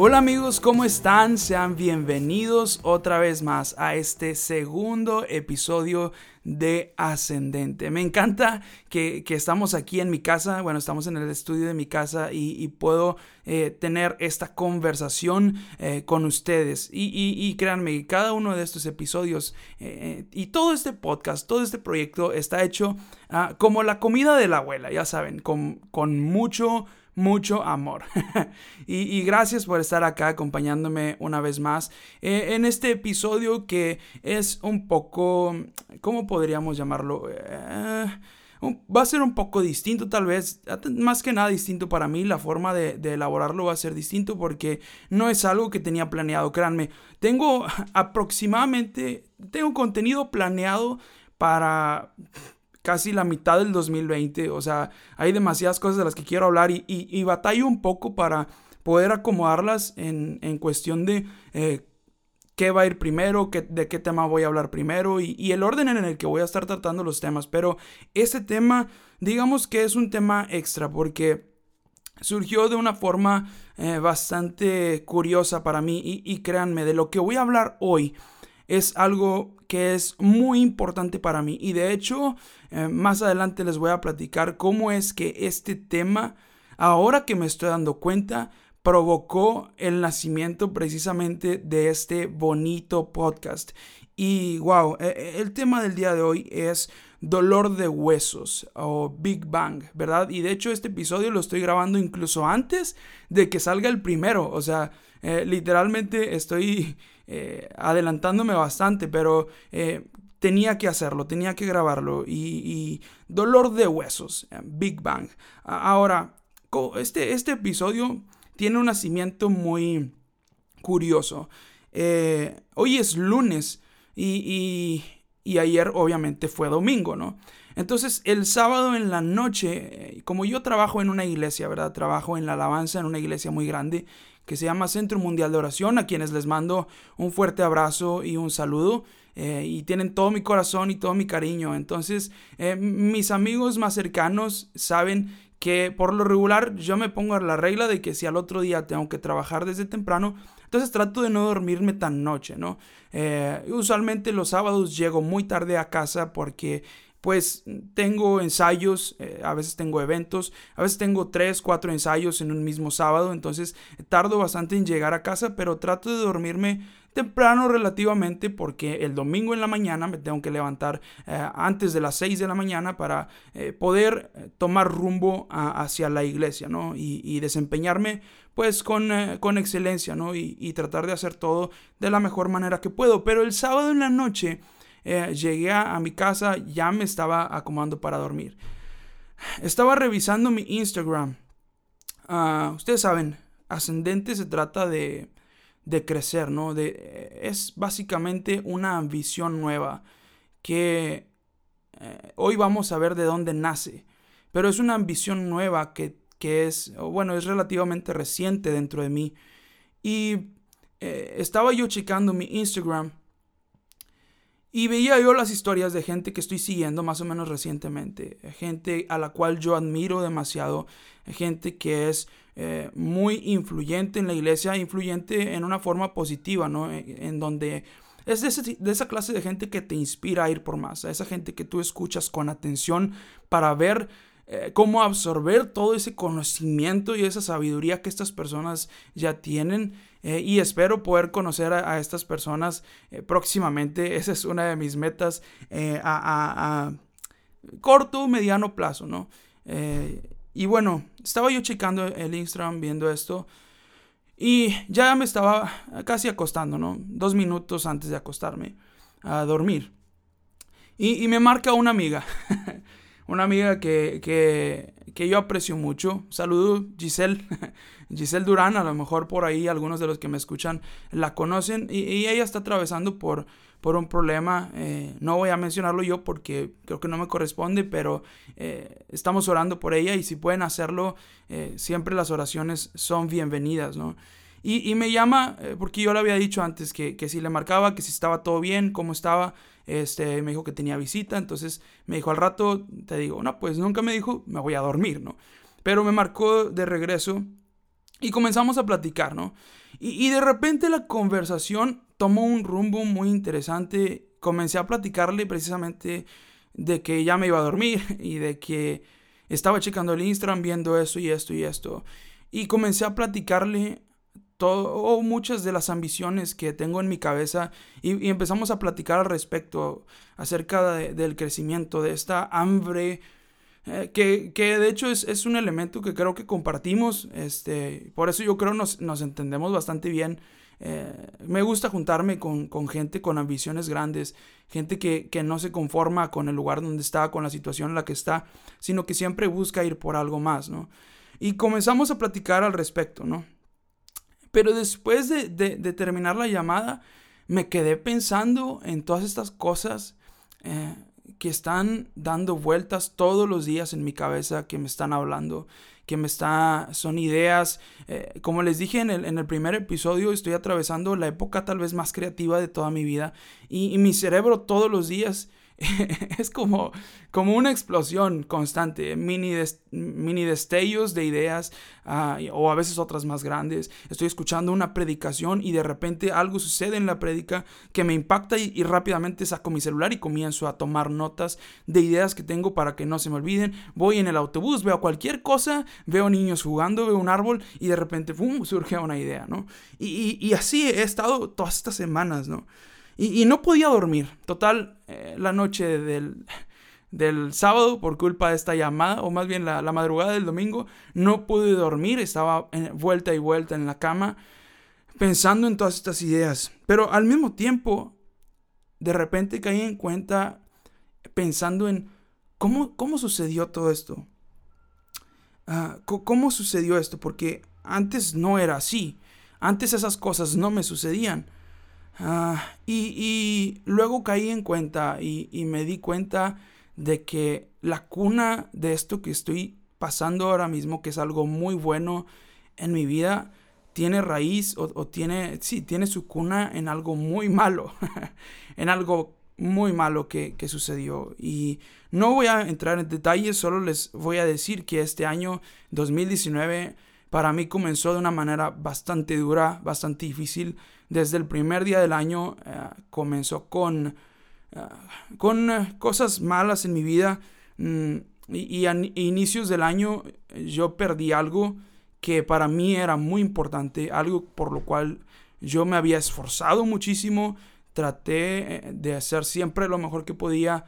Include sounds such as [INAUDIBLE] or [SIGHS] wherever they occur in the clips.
Hola amigos, ¿cómo están? Sean bienvenidos otra vez más a este segundo episodio de Ascendente. Me encanta que, estamos aquí en mi casa, bueno, estamos en el estudio de mi casa y, puedo eh, tener esta conversación eh, con ustedes. Y, créanme, cada uno de estos episodios eh, y todo este podcast, todo este proyecto está hecho ah, como la comida de la abuela, ya saben, con, con mucho mucho amor. [LAUGHS] y, gracias por estar acá acompañándome una vez más eh, en este episodio que es un poco, ¿cómo podríamos llamarlo? Eh, va a ser un poco distinto tal vez, más que nada distinto para mí, la forma de, de, elaborarlo va a ser distinto porque no es algo que tenía planeado, créanme, tengo [LAUGHS] aproximadamente, tengo contenido planeado para casi la mitad del 2020. O sea, hay demasiadas cosas de las que quiero hablar y, y, batallo un poco para poder acomodarlas en, en cuestión de eh, qué va a ir primero, qué, de qué tema voy a hablar primero y, el orden en el que voy a estar tratando los temas. Pero este tema, digamos que es un tema extra porque surgió de una forma eh, bastante curiosa para mí y, y créanme, de lo que voy a hablar hoy es algo que es muy importante para mí. Y de hecho, eh, más adelante les voy a platicar cómo es que este tema, ahora que me estoy dando cuenta, provocó el nacimiento precisamente de este bonito podcast. Y wow, e, e, el tema del día de hoy es dolor de huesos o Big Bang, ¿verdad? Y de hecho este episodio lo estoy grabando incluso antes de que salga el primero. O sea, eh, literalmente estoy eh, adelantándome bastante, pero eh, tenía que hacerlo, tenía que grabarlo. Y, dolor de huesos, eh, Big Bang. Ahora, este, este episodio tiene un nacimiento muy curioso. hoy es lunes y, y, ayer obviamente fue domingo, ¿no? Entonces el sábado en la noche, como yo trabajo en una iglesia, ¿verdad? Trabajo en la alabanza en una iglesia muy grande que se llama Centro Mundial de Oración, a quienes les mando un fuerte abrazo y un saludo. Eh, y tienen todo mi corazón y todo mi cariño. Entonces, eh, mis amigos más cercanos saben que por lo regular yo me pongo a la regla de que si al otro día tengo que trabajar desde temprano, entonces trato de no dormirme tan noche, ¿no? Eh, usualmente los sábados llego muy tarde a casa porque pues tengo ensayos, eh, a veces tengo eventos, a veces tengo tres, cuatro ensayos en un mismo sábado, entonces tardo bastante en llegar a casa, pero trato de dormirme temprano relativamente porque el domingo en la mañana me tengo que levantar eh, antes de las 6 de la mañana para eh, poder tomar rumbo hacia la iglesia, ¿no? Y, desempeñarme pues con, con excelencia, ¿no? Y tratar de hacer todo de la mejor manera que puedo. Pero el sábado en la noche eh, llegué a, mi casa, ya me estaba acomodando para dormir. Estaba revisando mi Instagram. Ah, ustedes saben, ascendente se trata de, de crecer, ¿no? De, es básicamente una ambición nueva que eh, hoy vamos a ver de dónde nace. Pero es una ambición nueva que, que es, bueno, es relativamente reciente dentro de mí. Y eh, estaba yo checando mi Instagram y veía yo las historias de gente que estoy siguiendo más o menos recientemente, gente a la cual yo admiro demasiado, gente que es eh, muy influyente en la iglesia, influyente en una forma positiva, ¿no? En, donde es de, esa clase de gente que te inspira a ir por más, a esa gente que tú escuchas con atención para ver eh, cómo absorber todo ese conocimiento y esa sabiduría que estas personas ya tienen. Eh, y espero poder conocer a, estas personas eh, próximamente. [LAUGHS] Esa es una de mis metas a, a, corto, mediano plazo, ¿no? y bueno, estaba yo checando el Instagram viendo esto. Y ya me estaba casi acostando, ¿no? Dos minutos antes de acostarme a dormir. Y, y me marca una amiga. [LAUGHS] una amiga que, que yo aprecio mucho. Saludo Giselle, [LAUGHS] Giselle Durán, a lo mejor por ahí algunos de los que me escuchan la conocen y, ella está atravesando por, por un problema. Eh, no voy a mencionarlo yo porque creo que no me corresponde, pero eh, estamos orando por ella y si pueden hacerlo, eh, siempre las oraciones son bienvenidas, ¿no? Y, me llama, porque yo le había dicho antes que, que si le marcaba, que si estaba todo bien, cómo estaba. Este, me dijo que tenía visita, entonces me dijo al rato, te digo, no, pues nunca me dijo, me voy a dormir, ¿no? Pero me marcó de regreso y comenzamos a platicar, ¿no? Y, de repente la conversación tomó un rumbo muy interesante. Comencé a platicarle precisamente de que ya me iba a dormir [LAUGHS] y de que estaba checando el Instagram viendo esto y esto y esto. Y comencé a platicarle todo, muchas de las ambiciones que tengo en mi cabeza y, empezamos a platicar al respecto acerca del crecimiento, de esta hambre eh, que, que, de hecho es, es, un elemento que creo que compartimos, este, por eso yo creo nos, nos entendemos bastante bien. Eh, me gusta juntarme con, con, gente con ambiciones grandes, gente que, que, no se conforma con el lugar donde está, con la situación en la que está, sino que siempre busca ir por algo más, ¿no? Y comenzamos a platicar al respecto, ¿no? Pero después de, de, terminar la llamada, me quedé pensando en todas estas cosas eh, que están dando vueltas todos los días en mi cabeza, que me están hablando, que me está, son ideas. Eh, como les dije en el, en el, primer episodio, estoy atravesando la época tal vez más creativa de toda mi vida y, y mi cerebro todos los días [LAUGHS] es como, como una explosión constante, mini, mini destellos de ideas ah, o a veces otras más grandes. Estoy escuchando una predicación y de repente algo sucede en la predica que me impacta y, rápidamente saco mi celular y comienzo a tomar notas de ideas que tengo para que no se me olviden. Voy en el autobús, veo cualquier cosa, veo niños jugando, veo un árbol y de repente ¡pum! surge una idea, ¿no? Y, y así he estado todas estas semanas, ¿no? Y, no podía dormir. Total, eh, la noche del, del, sábado, por culpa de esta llamada, o más bien la, madrugada del domingo, no pude dormir. Estaba en, vuelta y vuelta en la cama, pensando en todas estas ideas. Pero al mismo tiempo, de repente caí en cuenta, pensando en cómo, cómo sucedió todo esto. Ah, ¿Cómo sucedió esto? Porque antes no era así. Antes esas cosas no me sucedían. Ah, y, luego caí en cuenta y, me di cuenta de que la cuna de esto que estoy pasando ahora mismo, que es algo muy bueno en mi vida, tiene raíz o, tiene, sí, tiene su cuna en algo muy [LAUGHS] malo, en algo muy malo que, que, sucedió. Y no voy a entrar en detalles, solo les voy a decir que este año 2019 para mí comenzó de una manera bastante dura, bastante difícil. Desde el primer día del año eh, comenzó con, eh, con eh, cosas malas en mi vida. Mm, y, a inicios del año yo perdí algo que para mí era muy importante, algo por lo cual yo me había esforzado muchísimo, traté de hacer siempre lo mejor que podía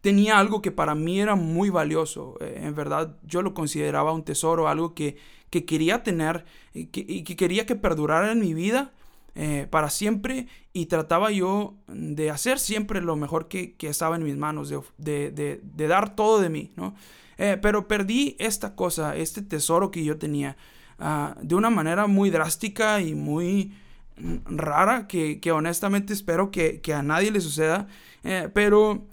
tenía algo que para mí era muy valioso. Eh, en verdad, yo lo consideraba un tesoro, algo que, que quería tener y que, que, quería que perdurara en mi vida eh, para siempre. Y trataba yo de hacer siempre lo mejor que, que estaba en mis manos, de, de, dar todo de mí, ¿no? Eh, pero perdí esta cosa, este tesoro que yo tenía, ah, de una manera muy drástica y muy mm, rara, que, honestamente espero que, a nadie le suceda. pero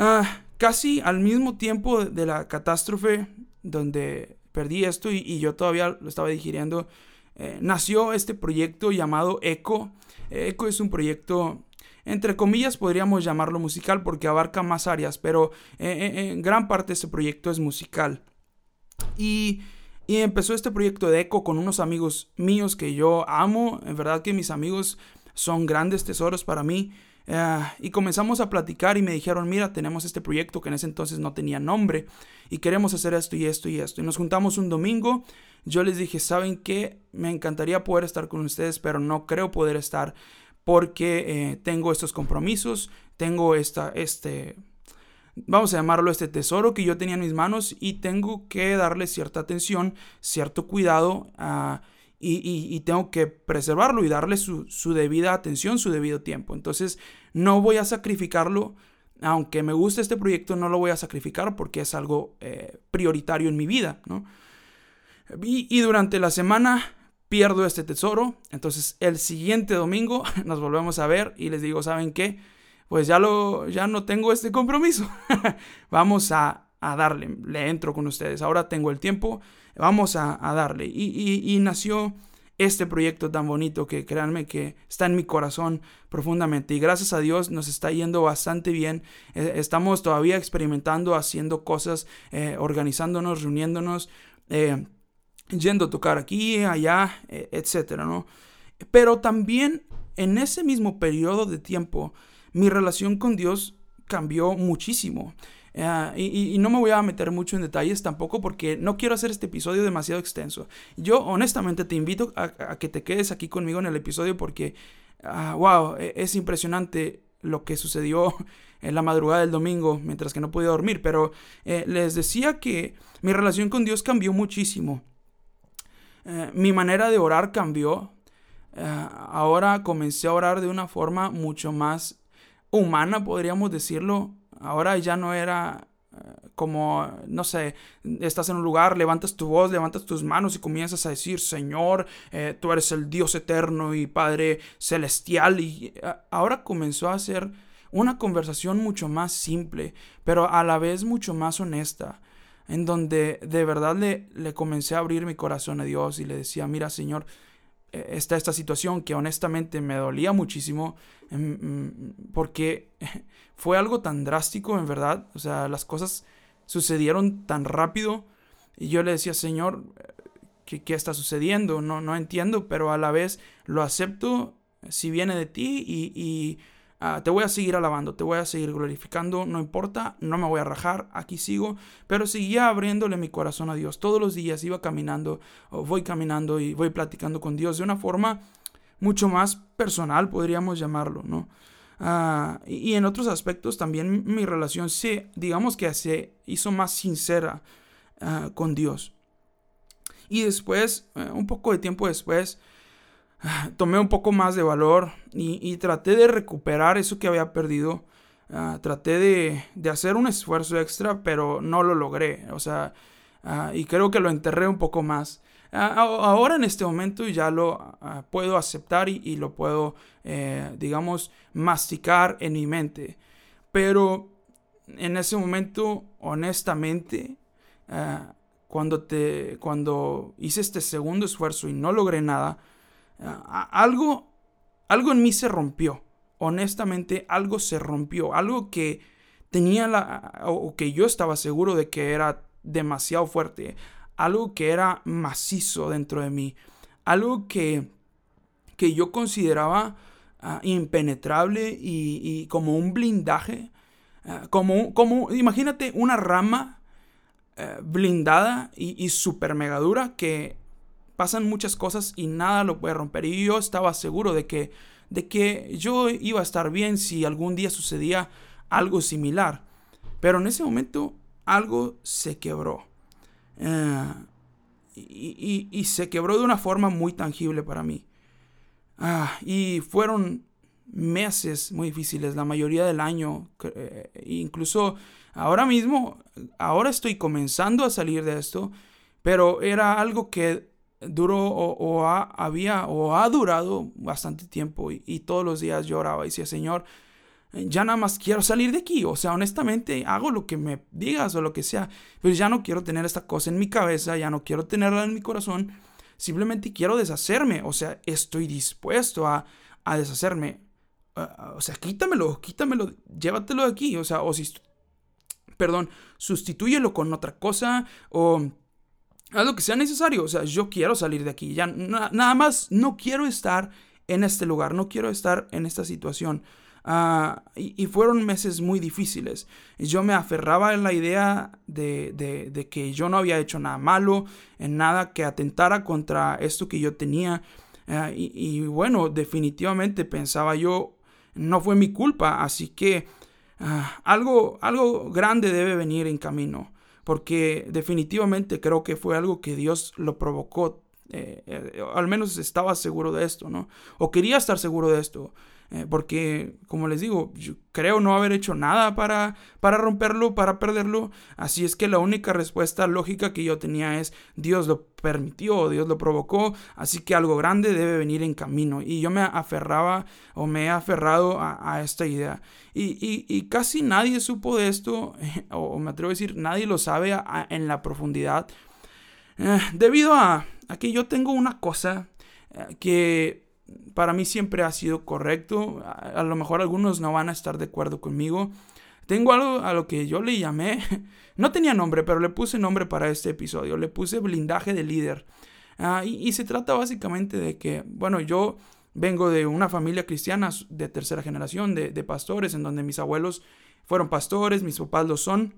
Ah, casi al mismo tiempo de la catástrofe donde perdí esto y, yo todavía lo estaba digiriendo, eh, nació este proyecto llamado ECO. ECO es un proyecto, entre comillas podríamos llamarlo musical porque abarca más áreas, pero eh, eh, en gran parte este proyecto es musical. Y, y empezó este proyecto de ECO con unos amigos míos que yo amo, en verdad que mis amigos son grandes tesoros para mí. Eh, y comenzamos a platicar y me dijeron, mira, tenemos este proyecto que en ese entonces no tenía nombre y queremos hacer esto y esto y esto. Y nos juntamos un domingo. Yo les dije, ¿saben qué? Me encantaría poder estar con ustedes, pero no creo poder estar porque eh, tengo estos compromisos, tengo esta, este, vamos a llamarlo este tesoro que yo tenía en mis manos y tengo que darle cierta atención, cierto cuidado a y, tengo que preservarlo y darle su, debida atención, su debido tiempo. Entonces, no voy a sacrificarlo aunque me guste este proyecto, no lo voy a sacrificar porque es algo eh, prioritario en mi vida, ¿no? Y, durante la semana pierdo este tesoro, entonces el siguiente domingo [LAUGHS] nos volvemos a ver y les digo, ¿saben qué? Pues ya, lo, ya no tengo este compromiso, [LAUGHS] vamos a, darle, le entro con ustedes, ahora tengo el tiempo, vamos a, darle. y nació este proyecto tan bonito que créanme que está en mi corazón profundamente y gracias a Dios nos está yendo bastante bien. Eh, estamos todavía experimentando, haciendo cosas, eh, organizándonos, reuniéndonos, eh, yendo a tocar aquí, allá, etcétera, ¿no? Pero también en ese mismo periodo de tiempo mi relación con Dios cambió muchísimo. Ah, y, no me voy a meter mucho en detalles tampoco porque no quiero hacer este episodio demasiado extenso. Yo honestamente te invito a, que te quedes aquí conmigo en el episodio porque, wow, ah, e, es impresionante lo que sucedió [LAUGHS] en la madrugada del domingo mientras que no podía dormir. Pero eh, les decía que mi relación con Dios cambió muchísimo. Eh, mi manera de orar cambió. Eh, ahora comencé a orar de una forma mucho más humana, podríamos decirlo. Ahora ya no era eh, como, no sé, estás en un lugar, levantas tu voz, levantas tus manos y comienzas a decir, Señor, eh, tú eres el Dios eterno y Padre celestial. Y eh, ahora comenzó a ser una conversación mucho más simple, pero a la vez mucho más honesta, en donde de verdad le, le comencé a abrir mi corazón a Dios y le decía, mira, Señor, está esta situación que honestamente me dolía muchísimo em, mm, porque [LAUGHS] fue algo tan drástico, en verdad. O sea, las cosas sucedieron tan rápido. Y yo le decía, Señor, ¿qué, qué está sucediendo? No, no entiendo, pero a la vez lo acepto si viene de ti y, ah, te voy a seguir alabando, te voy a seguir glorificando, no importa, no me voy a rajar, aquí sigo, pero seguía abriéndole mi corazón a Dios. Todos los días iba caminando, voy caminando y voy platicando con Dios de una forma mucho más personal, podríamos llamarlo, ¿no? Ah, y, en otros aspectos también mi relación se, digamos que se hizo más sincera ah, con Dios. Y después, eh, un poco de tiempo después, tomé un poco más de valor y, traté de recuperar eso que había perdido. traté de, hacer un esfuerzo extra, pero no lo logré. O sea, y creo que lo enterré un poco más. Ahora en este momento ya lo puedo aceptar y, lo puedo, eh, digamos, masticar en mi mente. Pero en ese momento, honestamente, ah, cuando, te, cuando hice este segundo esfuerzo y no logré nada, ah, algo, algo en mí se rompió. Honestamente, algo se rompió. Algo que tenía la... o que yo estaba seguro de que era demasiado fuerte algo que era macizo dentro de mí, algo que, que yo consideraba ah, impenetrable y, como un blindaje, ah, como, como, imagínate una rama eh, blindada y, y super mega dura que pasan muchas cosas y nada lo puede romper. Y yo estaba seguro de que, de que yo iba a estar bien si algún día sucedía algo similar. Pero en ese momento algo se quebró. Eh, y, se quebró de una forma muy tangible para mí. Ah, y fueron meses muy difíciles, la mayoría del año, eh, incluso ahora mismo, ahora estoy comenzando a salir de esto, pero era algo que duró o, había o ha durado bastante tiempo y, todos los días lloraba y decía, Señor, ya nada más quiero salir de aquí. O sea, honestamente, hago lo que me digas o lo que sea. Pero ya no quiero tener esta cosa en mi cabeza, ya no quiero tenerla en mi corazón. Simplemente quiero deshacerme. O sea, estoy dispuesto a, deshacerme. o sea, quítamelo, quítamelo, llévatelo de aquí. O sea, o si, perdón, sustitúyelo con otra cosa o haz lo que sea necesario. O sea, yo quiero salir de aquí. Ya nada más no quiero estar en este lugar, no quiero estar en esta situación. Ah, y, fueron meses muy difíciles. Yo me aferraba en la idea de, que yo no había hecho nada malo, en nada que atentara contra esto que yo tenía. Ah, y, bueno, definitivamente pensaba yo, no fue mi culpa, así que ah, algo, algo grande debe venir en camino. Porque definitivamente creo que fue algo que Dios lo provocó eh, eh, al menos estaba seguro de esto, ¿no? O quería estar seguro de esto. Eh, porque, como les digo, yo creo no haber hecho nada para, para romperlo, para perderlo. Así es que la única respuesta lógica que yo tenía es, Dios lo permitió, Dios lo provocó, así que algo grande debe venir en camino. Y yo me aferraba o me he aferrado a, esta idea. Y, casi nadie supo de esto, [LAUGHS] o me atrevo a decir, nadie lo sabe en la profundidad. Eh, debido a, a, que yo tengo una cosa eh, que para mí siempre ha sido correcto. A, lo mejor algunos no van a estar de acuerdo conmigo. Tengo algo a lo que yo le llamé, [LAUGHS] no tenía nombre, pero le puse nombre para este episodio. Le puse blindaje de líder. Ah, y, se trata básicamente de que, bueno, yo vengo de una familia cristiana de tercera generación, de, pastores, en donde mis abuelos fueron pastores, mis papás lo son.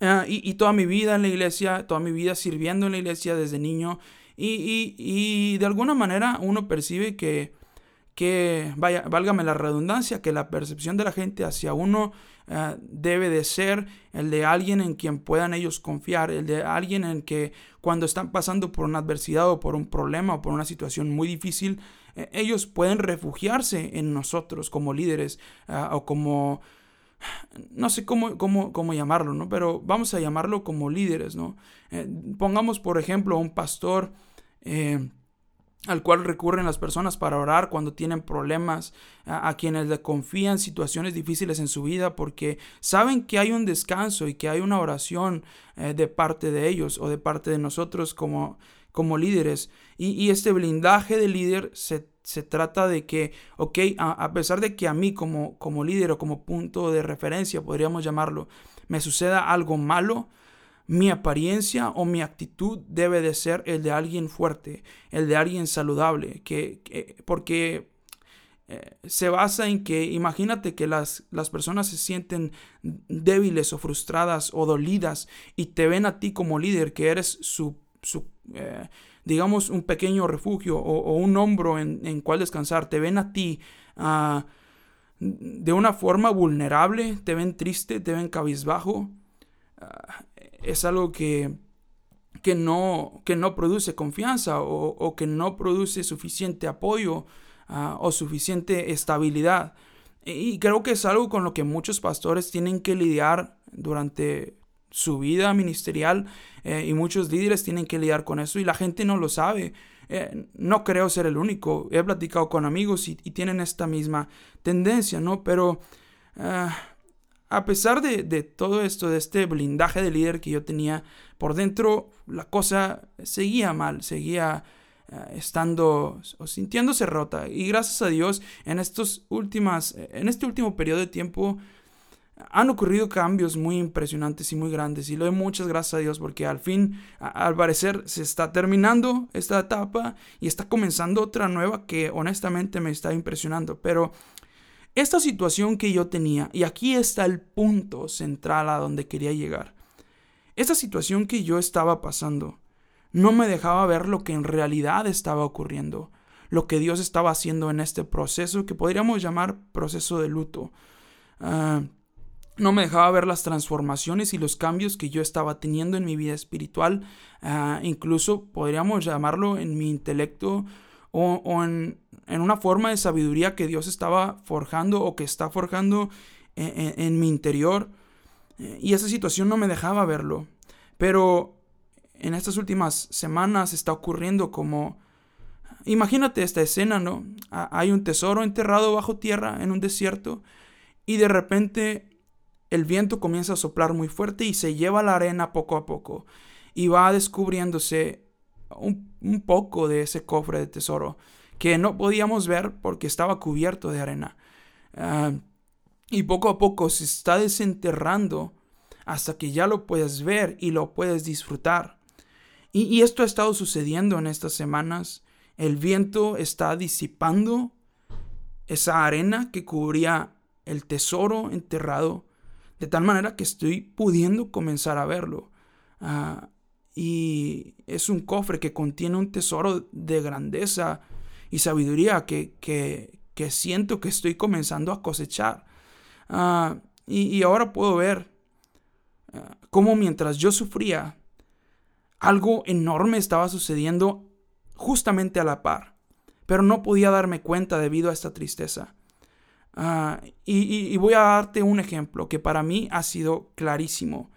Ah, y, y, toda mi vida en la iglesia, toda mi vida sirviendo en la iglesia desde niño. Y, de alguna manera uno percibe que, que vaya, válgame la redundancia, que la percepción de la gente hacia uno eh, debe de ser el de alguien en quien puedan ellos confiar, el de alguien en que cuando están pasando por una adversidad o por un problema o por una situación muy difícil, eh, ellos pueden refugiarse en nosotros como líderes eh, o como no sé cómo, cómo, cómo, llamarlo, ¿no? Pero vamos a llamarlo como líderes, ¿no? pongamos, por ejemplo, un pastor eh, al cual recurren las personas para orar cuando tienen problemas, a, quienes le confían situaciones difíciles en su vida porque saben que hay un descanso y que hay una oración eh, de parte de ellos o de parte de nosotros como, como líderes. Y, este blindaje de líder se, trata de que, ok, a, pesar de que a mí como, como líder o como punto de referencia, podríamos llamarlo, me suceda algo malo, mi apariencia o mi actitud debe de ser el de alguien fuerte, el de alguien saludable, que, porque eh, se basa en que imagínate que las, las, personas se sienten débiles o frustradas o dolidas y te ven a ti como líder, que eres su, su eh, digamos, un pequeño refugio o, un hombro en, en, cual descansar, te ven a ti ah, de una forma vulnerable, te ven triste, te ven cabizbajo. Ah, es algo que, que, no, que no produce confianza o, que no produce suficiente apoyo ah, o suficiente estabilidad. Y creo que es algo con lo que muchos pastores tienen que lidiar durante su vida ministerial eh, y muchos líderes tienen que lidiar con eso y la gente no lo sabe. Eh, no creo ser el único. He platicado con amigos y, tienen esta misma tendencia, ¿no? Pero ah, a pesar de, todo esto, de este blindaje de líder que yo tenía, por dentro la cosa seguía mal, seguía eh, estando o sintiéndose rota. Y gracias a Dios, en, estos últimas, en este último periodo de tiempo han ocurrido cambios muy impresionantes y muy grandes. Y le doy muchas gracias a Dios porque al fin, al parecer, se está terminando esta etapa y está comenzando otra nueva que honestamente me está impresionando. Pero esta situación que yo tenía, y aquí está el punto central a donde quería llegar, esta situación que yo estaba pasando no me dejaba ver lo que en realidad estaba ocurriendo, lo que Dios estaba haciendo en este proceso que podríamos llamar proceso de luto. Ah, no me dejaba ver las transformaciones y los cambios que yo estaba teniendo en mi vida espiritual, ah, incluso podríamos llamarlo en mi intelecto o, en, una forma de sabiduría que Dios estaba forjando o que está forjando en, mi interior. Y esa situación no me dejaba verlo. Pero en estas últimas semanas está ocurriendo como... Imagínate esta escena, ¿no? Hay un tesoro enterrado bajo tierra en un desierto y de repente el viento comienza a soplar muy fuerte y se lleva la arena poco a poco y va descubriéndose un, poco de ese cofre de tesoro que no podíamos ver porque estaba cubierto de arena. Ah, y poco a poco se está desenterrando hasta que ya lo puedes ver y lo puedes disfrutar. Y, esto ha estado sucediendo en estas semanas. El viento está disipando esa arena que cubría el tesoro enterrado, de tal manera que estoy pudiendo comenzar a verlo. Ah, y es un cofre que contiene un tesoro de grandeza y sabiduría que, que, que siento que estoy comenzando a cosechar. Ah, y, ahora puedo ver uh, cómo mientras yo sufría, algo enorme estaba sucediendo justamente a la par, pero no podía darme cuenta debido a esta tristeza. Ah, y, voy a darte un ejemplo que para mí ha sido clarísimo.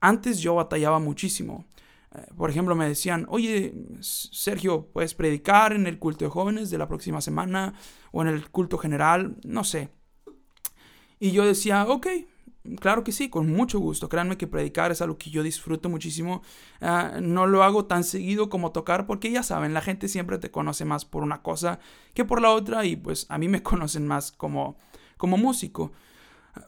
Antes yo batallaba muchísimo. Eh, por ejemplo, me decían, oye, Sergio, ¿puedes predicar en el culto de jóvenes de la próxima semana o en el culto general? No sé. Y yo decía, ok, claro que sí, con mucho gusto. Créanme que predicar es algo que yo disfruto muchísimo. Ah, no lo hago tan seguido como tocar porque ya saben, la gente siempre te conoce más por una cosa que por la otra y pues a mí me [LAUGHS] conocen más como, como músico.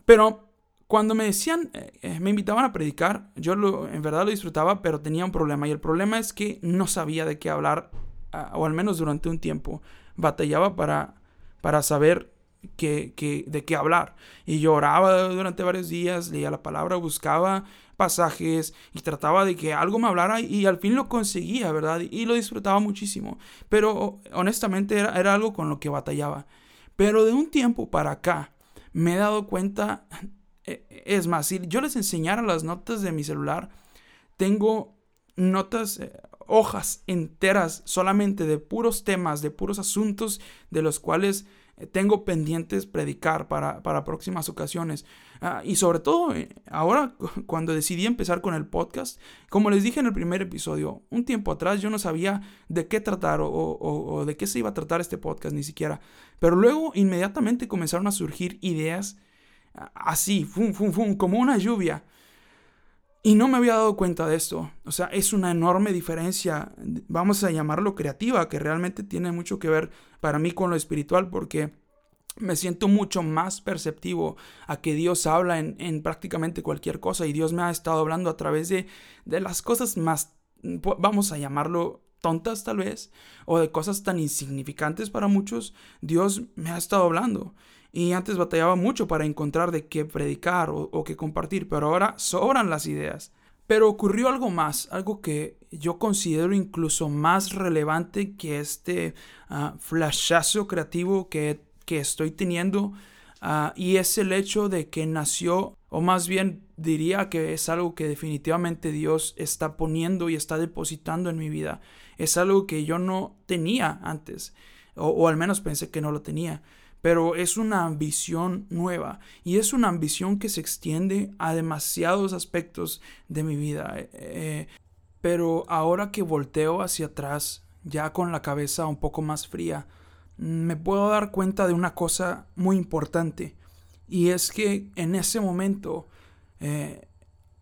Pero cuando me decían, eh, eh, me invitaban a predicar, yo lo, en verdad lo disfrutaba, pero tenía un problema. Y el problema es que no sabía de qué hablar, o al menos durante un tiempo. Batallaba para, para saber qué, de qué hablar. Y lloraba durante varios días, leía la palabra, buscaba pasajes y trataba de que algo me hablara y al fin lo conseguía, ¿verdad? Y lo disfrutaba muchísimo. Pero honestamente era, algo con lo que batallaba. Pero de un tiempo para acá me he dado cuenta es más, si yo les enseñara las notas de mi celular, tengo notas, eh, hojas enteras solamente de puros temas, de puros asuntos de los cuales eh, tengo pendientes predicar para, próximas ocasiones. Ah, y sobre todo, eh, ahora cuando decidí empezar con el podcast, como les dije en el primer episodio, un tiempo atrás yo no sabía de qué tratar o de qué se iba a tratar este podcast ni siquiera. Pero luego inmediatamente comenzaron a surgir ideas así, como una lluvia. Y no me había dado cuenta de esto. O sea, es una enorme diferencia, vamos a llamarlo creativa, que realmente tiene mucho que ver para mí con lo espiritual, porque me siento mucho más perceptivo a que Dios habla en, prácticamente cualquier cosa y Dios me ha estado hablando a través de, de las cosas más, vamos a llamarlo tontas tal vez, o de cosas tan insignificantes para muchos, Dios me ha estado hablando. Y antes batallaba mucho para encontrar de qué predicar o, qué compartir, pero ahora sobran las ideas. Pero ocurrió algo más, algo que yo considero incluso más relevante que este uh, flashazo creativo que, que estoy teniendo. Ah, y es el hecho de que nació, o más bien diría que es algo que definitivamente Dios está poniendo y está depositando en mi vida. Es algo que yo no tenía antes, o al menos pensé que no lo tenía pero es una ambición nueva y es una ambición que se extiende a demasiados aspectos de mi vida. Eh, eh, pero ahora que volteo hacia atrás, ya con la cabeza un poco más fría, me puedo dar cuenta de una cosa muy importante y es que en ese momento eh,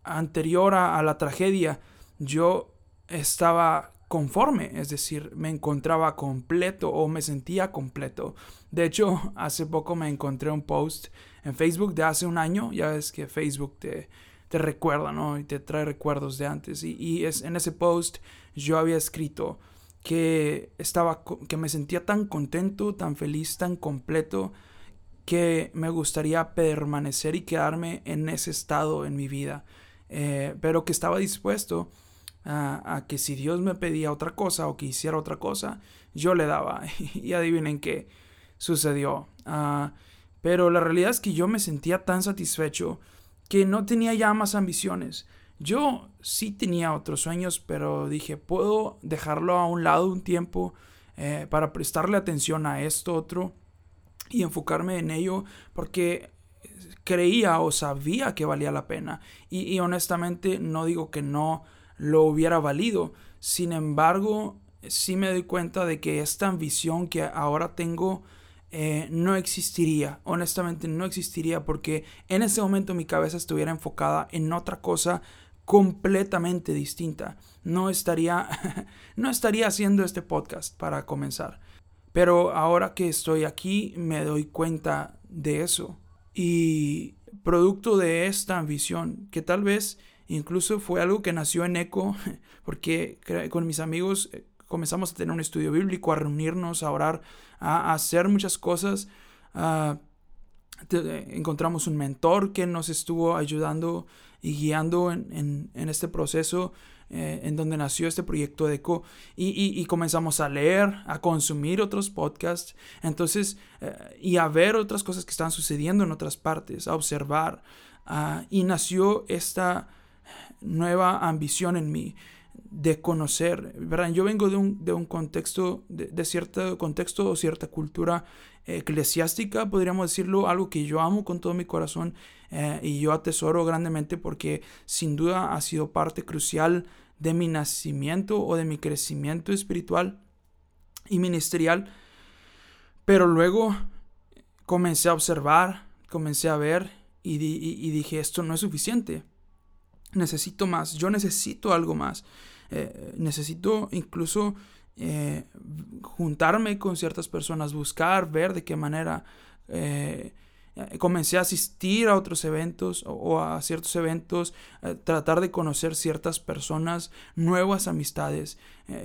anterior a la tragedia yo estaba conforme, es decir, me encontraba completo o me sentía completo. De hecho, [LAUGHS] hace poco me encontré un post en Facebook de hace un año, ya ves que Facebook te, te recuerda, ¿no? Y te trae recuerdos de antes. Y, es, en ese post yo había escrito que estaba, que me sentía tan contento, tan feliz, tan completo, que me gustaría permanecer y quedarme en ese estado en mi vida. Eh, pero que estaba dispuesto a, que si Dios me pedía otra cosa o que hiciera otra cosa, yo le daba. [LAUGHS] y adivinen qué sucedió. Ah, pero la realidad es que yo me sentía tan satisfecho que no tenía ya más ambiciones. Yo sí tenía otros sueños, pero dije, puedo dejarlo a un lado un tiempo eh, para prestarle atención a esto otro y enfocarme en ello porque creía o sabía que valía la pena. y honestamente no digo que no lo hubiera valido. Sin embargo, sí me doy cuenta de que esta ambición que ahora tengo eh, no existiría. Honestamente no existiría porque en ese momento mi cabeza estuviera enfocada en otra cosa completamente distinta. No estaría, [LAUGHS] no estaría haciendo este podcast para comenzar. Pero ahora que estoy aquí me doy cuenta de eso. Y producto de esta ambición, que tal vez Incluso fue algo que nació en eco, [LAUGHS] porque con mis amigos eh, comenzamos a tener un estudio bíblico, a reunirnos, a orar, a, hacer muchas cosas. encontramos un mentor que nos estuvo ayudando y guiando en, este proceso eh, en donde nació este proyecto de ECO y, comenzamos a leer, a consumir otros podcasts, entonces, eh, y a ver otras cosas que están sucediendo en otras partes, a observar. Ah, y nació esta nueva ambición en mí de conocer, ¿verdad? Yo vengo de un, de un contexto, de, cierto contexto o cierta cultura eclesiástica, podríamos decirlo, algo que yo amo con todo mi corazón eh, y yo atesoro grandemente porque sin duda ha sido parte crucial de mi nacimiento o de mi crecimiento espiritual y ministerial. Pero luego comencé a observar, comencé a ver y, y dije, esto no es suficiente. Necesito más, yo necesito algo más. Eh, necesito incluso eh, juntarme con ciertas personas, buscar, ver de qué manera eh, comencé a asistir a otros eventos o, a ciertos eventos, tratar de conocer ciertas personas, nuevas amistades.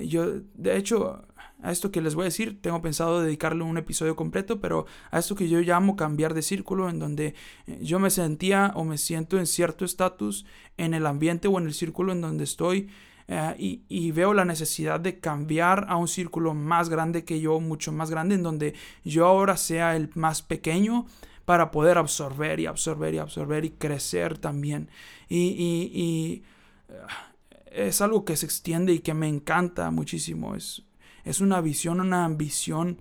yo, de hecho, a esto que les voy a decir, tengo pensado dedicarle un episodio completo, pero a esto que yo llamo cambiar de círculo, en donde yo me sentía o me siento en cierto estatus en el ambiente o en el círculo en donde estoy, eh, y, veo la necesidad de cambiar a un círculo más grande que yo, mucho más grande, en donde yo ahora sea el más pequeño para poder absorber y absorber y absorber y crecer también. Y, eh, es algo que se extiende y que me encanta muchísimo. Es, es una visión, una ambición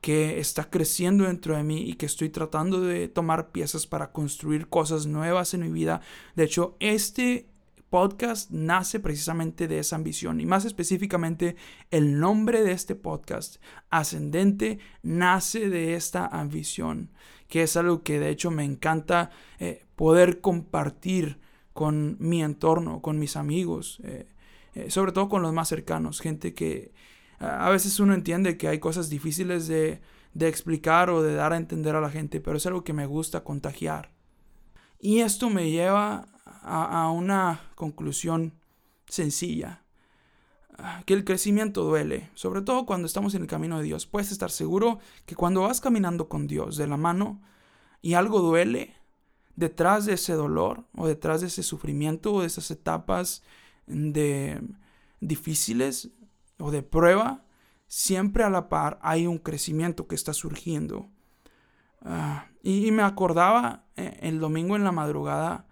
que está creciendo dentro de mí y que estoy tratando de tomar piezas para construir cosas nuevas en mi vida. De hecho, este podcast nace precisamente de esa ambición y más específicamente el nombre de este podcast, Ascendente, nace de esta ambición, que es algo que de hecho me encanta eh, poder compartir con mi entorno, con mis amigos, eh, eh, sobre todo con los más cercanos, gente que a veces uno entiende que hay cosas difíciles de, de explicar o de dar a entender a la gente, pero es algo que me gusta contagiar. Y esto me lleva a, una conclusión sencilla. Que el crecimiento duele, sobre todo cuando estamos en el camino de Dios. Puedes estar seguro que cuando vas caminando con Dios de la mano y algo duele, detrás de ese dolor o detrás de ese sufrimiento o de esas etapas de difíciles o de prueba, siempre a la par hay un crecimiento que está surgiendo. Ah, y, me acordaba eh, el domingo en la madrugada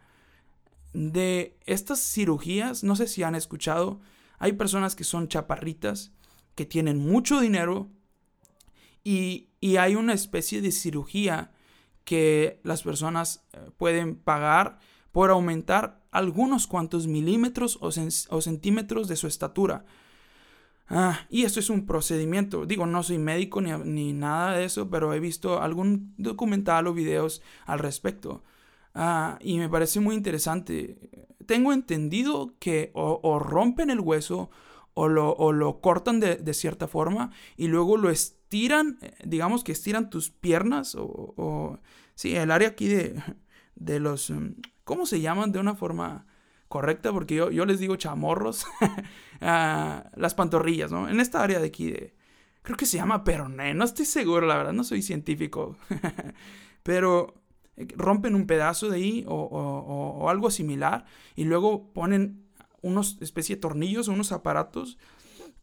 de estas cirugías, no sé si han escuchado, hay personas que son chaparritas, que tienen mucho dinero y, hay una especie de cirugía que las personas eh, pueden pagar por aumentar algunos cuantos milímetros o, centímetros de su estatura. Ah, y esto es un procedimiento. Digo, no soy médico ni, ni, nada de eso, pero he visto algún documental o videos al respecto. Ah, y me parece muy interesante. Tengo entendido que o, rompen el hueso o lo, cortan de, cierta forma y luego lo estiran, eh, digamos que estiran tus piernas o, sí, el área aquí de, de los, mm, ¿cómo se llaman de una forma correcta? Porque yo, yo les digo chamorros, [LAUGHS] ah, las pantorrillas, ¿no? En esta área de aquí de, creo que se llama peroné, no estoy seguro, la verdad, no soy científico, [LAUGHS] pero rompen un pedazo de ahí o, algo similar y luego ponen unos especie de tornillos o unos aparatos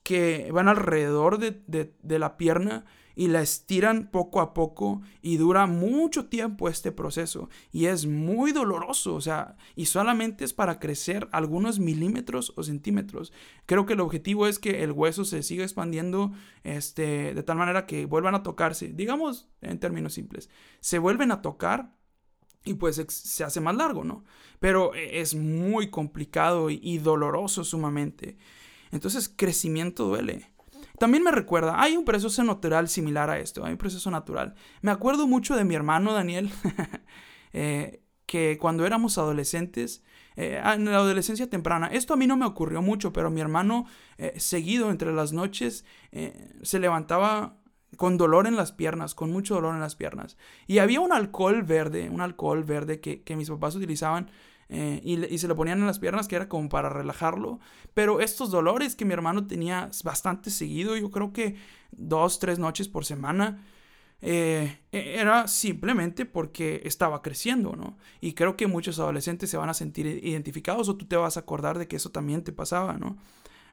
que van alrededor de, la pierna y la estiran poco a poco y dura mucho tiempo este proceso y es muy doloroso, o sea, y solamente es para crecer algunos milímetros o centímetros. Creo que el objetivo es que el hueso se siga expandiendo este, de tal manera que vuelvan a tocarse, digamos en términos simples, se vuelven a tocar y pues se hace más largo, ¿no? Pero e, es muy complicado y doloroso sumamente. Entonces, crecimiento duele. También me recuerda, hay un proceso natural similar a esto, hay un proceso natural. Me acuerdo mucho de mi hermano Daniel, [LAUGHS] eh, que cuando éramos adolescentes, eh, en la adolescencia temprana, esto a mí no me ocurrió mucho, pero mi hermano eh, seguido entre las noches se levantaba con dolor en las piernas, con mucho dolor en las piernas. Y había un alcohol verde, un alcohol verde que, mis papás utilizaban eh, y, se lo ponían en las piernas, que era como para relajarlo. Pero estos dolores que mi hermano tenía bastante seguido, yo creo que dos, tres noches por semana, eh, e, era simplemente porque estaba creciendo, ¿no? Y creo que muchos adolescentes se van a sentir identificados o tú te vas a acordar de que eso también te pasaba, ¿no?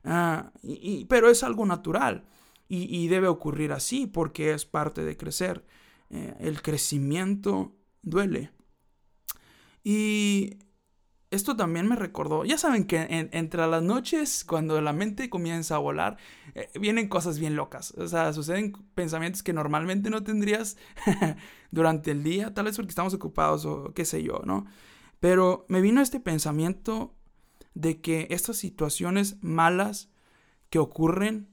Ah, y, pero es algo natural. Y, debe ocurrir así porque es parte de crecer. Eh, el crecimiento duele. Y esto también me recordó, ya saben que entre las noches, cuando la mente comienza a volar, eh, vienen cosas bien locas. O sea, suceden pensamientos que normalmente no tendrías [LAUGHS] durante el día, tal vez porque estamos ocupados o qué sé yo, ¿no? Pero me vino este pensamiento de que estas situaciones malas que ocurren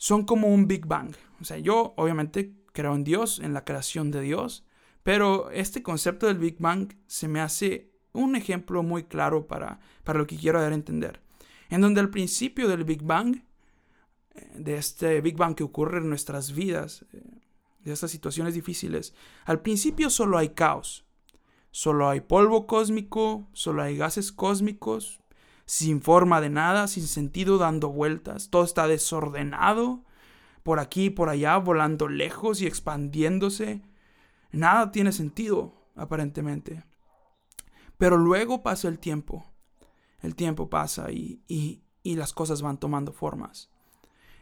son como un Big Bang. O sea, yo obviamente creo en Dios, en la creación de Dios, pero este concepto del Big Bang se me hace un ejemplo muy claro para, para lo que quiero dar a entender. En donde al principio del Big Bang, eh, de este Big Bang que ocurre en nuestras vidas, eh, de estas situaciones difíciles, al principio solo hay caos. Solo hay polvo cósmico, solo hay gases cósmicos, sin forma de nada, sin sentido dando vueltas. Todo está desordenado, por aquí y por allá, volando lejos y expandiéndose. Nada tiene sentido, aparentemente. Pero luego pasa el tiempo. El tiempo pasa y, y, las cosas van tomando formas.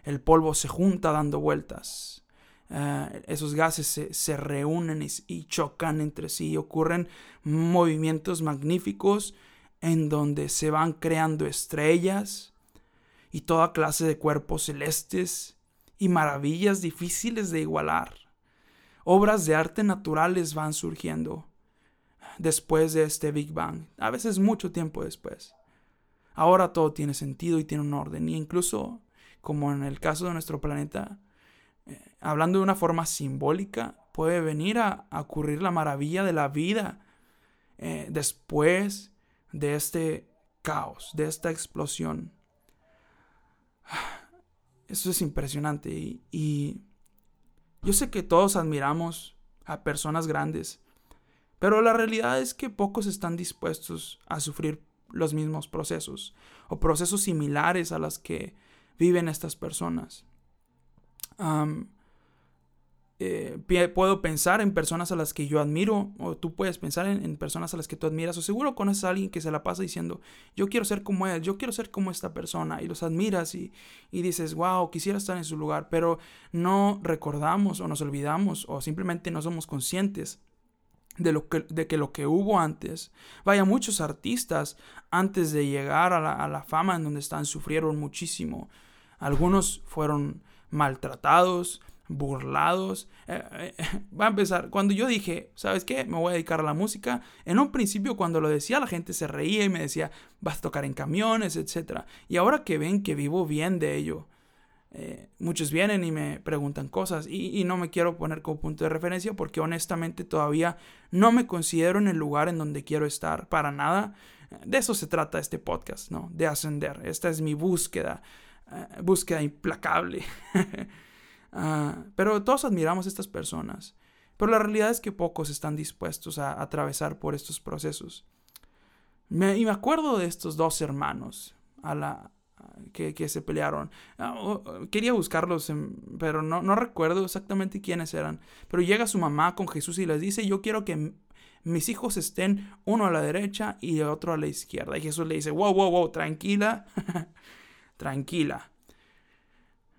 El polvo se junta dando vueltas. Eh, esos gases se, se reúnen y, y, chocan entre sí. Ocurren movimientos magníficos en donde se van creando estrellas y toda clase de cuerpos celestes y maravillas difíciles de igualar. Obras de arte naturales van surgiendo después de este Big Bang, a veces mucho tiempo después. Ahora todo tiene sentido y tiene un orden, y incluso, como en el caso de nuestro planeta, eh, hablando de una forma simbólica, puede venir a, ocurrir la maravilla de la vida eh, después de este caos, de esta explosión. [SIGHS] Eso es impresionante y, yo sé que todos admiramos a personas grandes pero la realidad es que pocos están dispuestos a sufrir los mismos procesos o procesos similares a los que viven estas personas. Eh, puedo pensar en personas a las que yo admiro, o tú puedes pensar en, personas a las que tú admiras, o seguro conoces a alguien que se la pasa diciendo, yo quiero ser como él, yo quiero ser como esta persona, y los admiras y, y dices, wow, quisiera estar en su lugar, pero no recordamos o nos olvidamos o simplemente no somos conscientes de, lo que, de que lo que hubo antes. Vaya, muchos artistas antes de llegar a la, a la fama en donde están sufrieron muchísimo. Algunos fueron maltratados, burlados. Eh, eh, [LAUGHS] va a empezar, cuando yo dije, ¿sabes qué? Me voy a dedicar a la música. En un principio cuando lo decía la gente se reía y me decía, vas a tocar en camiones, etc. Y ahora que ven que vivo bien de ello, eh, muchos vienen y me preguntan cosas y, no me quiero poner como punto de referencia porque honestamente todavía no me considero en el lugar en donde quiero estar para nada. De eso se trata este podcast, ¿no? De ascender. Esta es mi búsqueda, búsqueda implacable. [LAUGHS] Ah, pero todos admiramos a estas personas. Pero la realidad es que pocos están dispuestos a atravesar por estos procesos. Me, y me acuerdo de estos dos hermanos, a la, que, se pelearon. Ah, quería buscarlos, pero no, no recuerdo exactamente quiénes eran. Pero llega su mamá con Jesús y les dice, yo quiero que mis hijos estén uno a la derecha y otro a la izquierda. Y Jesús le dice, wow, wow, wow, tranquila, [LAUGHS] tranquila.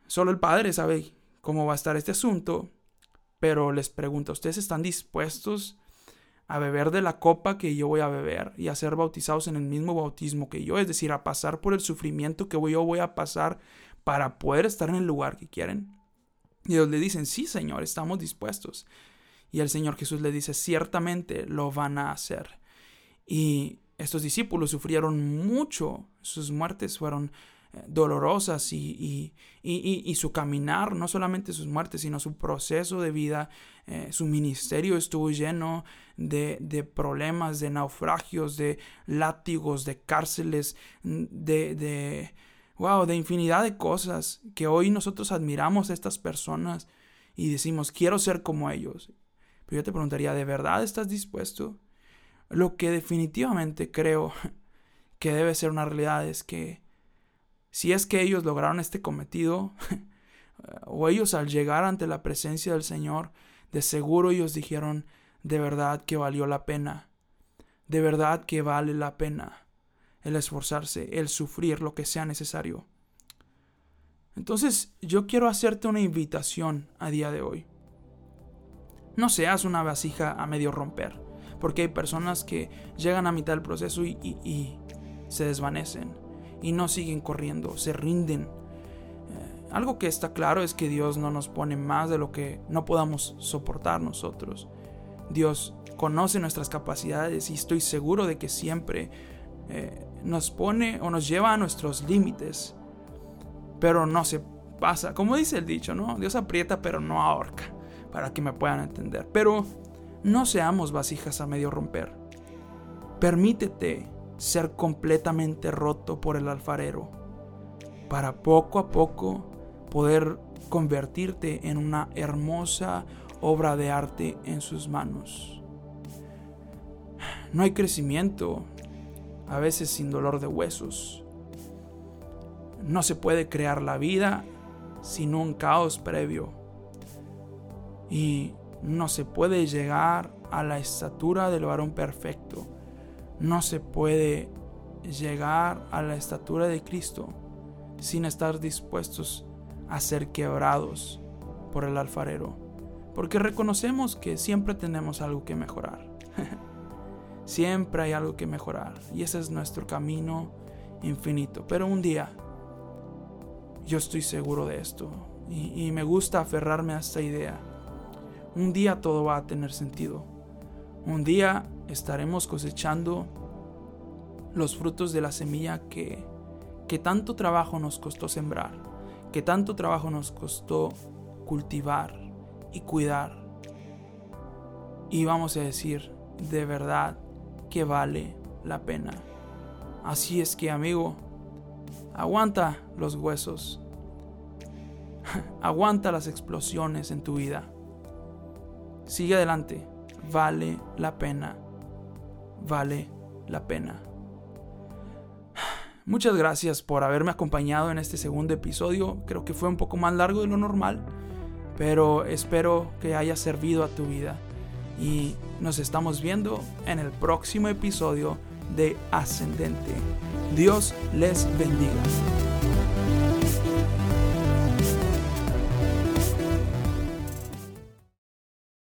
Solo el Padre sabe cómo va a estar este asunto, pero les pregunta, ¿ustedes están dispuestos a beber de la copa que yo voy a beber y a ser bautizados en el mismo bautismo que yo, es decir, a pasar por el sufrimiento que yo voy a pasar para poder estar en el lugar que quieren. Y ellos le dicen, sí, Señor, estamos dispuestos. Y el Señor Jesús le dice, ciertamente lo van a hacer. Y estos discípulos sufrieron mucho, sus muertes fueron dolorosas y, y, su caminar, no solamente sus muertes, sino su proceso de vida, eh, su ministerio estuvo lleno de, de, problemas, de naufragios, de látigos, de cárceles, de, de, wow, de infinidad de cosas que hoy nosotros admiramos a estas personas y decimos, quiero ser como ellos. Pero yo te preguntaría, ¿de verdad estás dispuesto? Lo que definitivamente creo [LAUGHS] que debe ser una realidad es que si es que ellos lograron este cometido, [LAUGHS] o ellos al llegar ante la presencia del Señor, de seguro ellos dijeron, de verdad que valió la pena, de verdad que vale la pena el esforzarse, el sufrir lo que sea necesario. Entonces yo quiero hacerte una invitación a día de hoy. No seas una vasija a medio romper. porque hay personas que llegan a mitad del proceso y, y se desvanecen y no siguen corriendo, se rinden. Eh, algo que está claro es que Dios no nos pone más de lo que no podamos soportar nosotros. Dios conoce nuestras capacidades y estoy seguro de que siempre eh, nos pone o nos lleva a nuestros límites, pero no se pasa. Como dice el dicho, ¿no? Dios aprieta pero no ahorca, para que me puedan entender. Pero no seamos vasijas a medio romper. Permítete ser completamente roto por el alfarero, para poco a poco poder convertirte en una hermosa obra de arte en sus manos. No hay crecimiento, a veces sin dolor de huesos. No se puede crear la vida sin un caos previo. Y no se puede llegar a la estatura del varón perfecto no se puede llegar a la estatura de Cristo sin estar dispuestos a ser quebrados por el alfarero, porque reconocemos que siempre tenemos algo que mejorar. [LAUGHS] siempre hay algo que mejorar y ese es nuestro camino infinito. Pero un día, yo estoy seguro de esto y, y me gusta aferrarme a esta idea. Un día todo va a tener sentido. Un día estaremos cosechando los frutos de la semilla que, que tanto trabajo nos costó sembrar, que tanto trabajo nos costó cultivar y cuidar. Y vamos a decir, de verdad que vale la pena. Así es que amigo, aguanta los huesos, [LAUGHS] aguanta las explosiones en tu vida. Sigue adelante, vale la pena vale la pena. Muchas gracias por haberme acompañado en este segundo episodio. Creo que fue un poco más largo de lo normal, pero espero que haya servido a tu vida. Y nos estamos viendo en el próximo episodio de Ascendente. Dios les bendiga.